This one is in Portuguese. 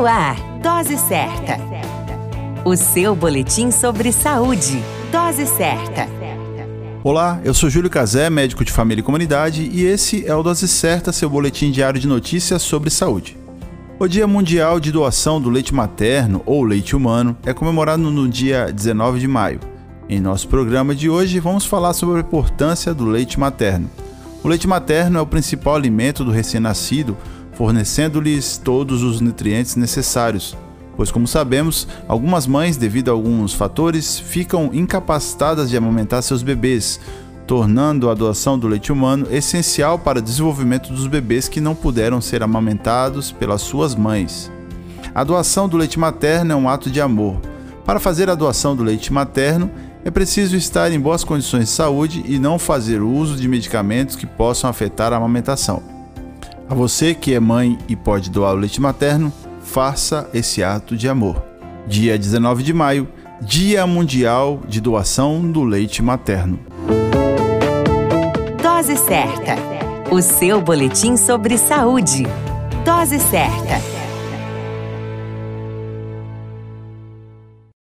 No ar, Dose Certa. O seu boletim sobre saúde. Dose Certa. Olá, eu sou Júlio Cazé, médico de família e comunidade, e esse é o Dose Certa, seu boletim diário de notícias sobre saúde. O Dia Mundial de Doação do Leite Materno, ou Leite Humano, é comemorado no dia 19 de maio. Em nosso programa de hoje, vamos falar sobre a importância do leite materno. O leite materno é o principal alimento do recém-nascido, fornecendo-lhes todos os nutrientes necessários, pois, como sabemos, algumas mães, devido a alguns fatores, ficam incapacitadas de amamentar seus bebês, tornando a doação do leite humano essencial para o desenvolvimento dos bebês que não puderam ser amamentados pelas suas mães. A doação do leite materno é um ato de amor. Para fazer a doação do leite materno, é preciso estar em boas condições de saúde e não fazer uso de medicamentos que possam afetar a amamentação. A você que é mãe e pode doar o leite materno, faça esse ato de amor. Dia 19 de maio, Dia Mundial de Doação do Leite Materno. Dose certa. O seu boletim sobre saúde. Dose certa.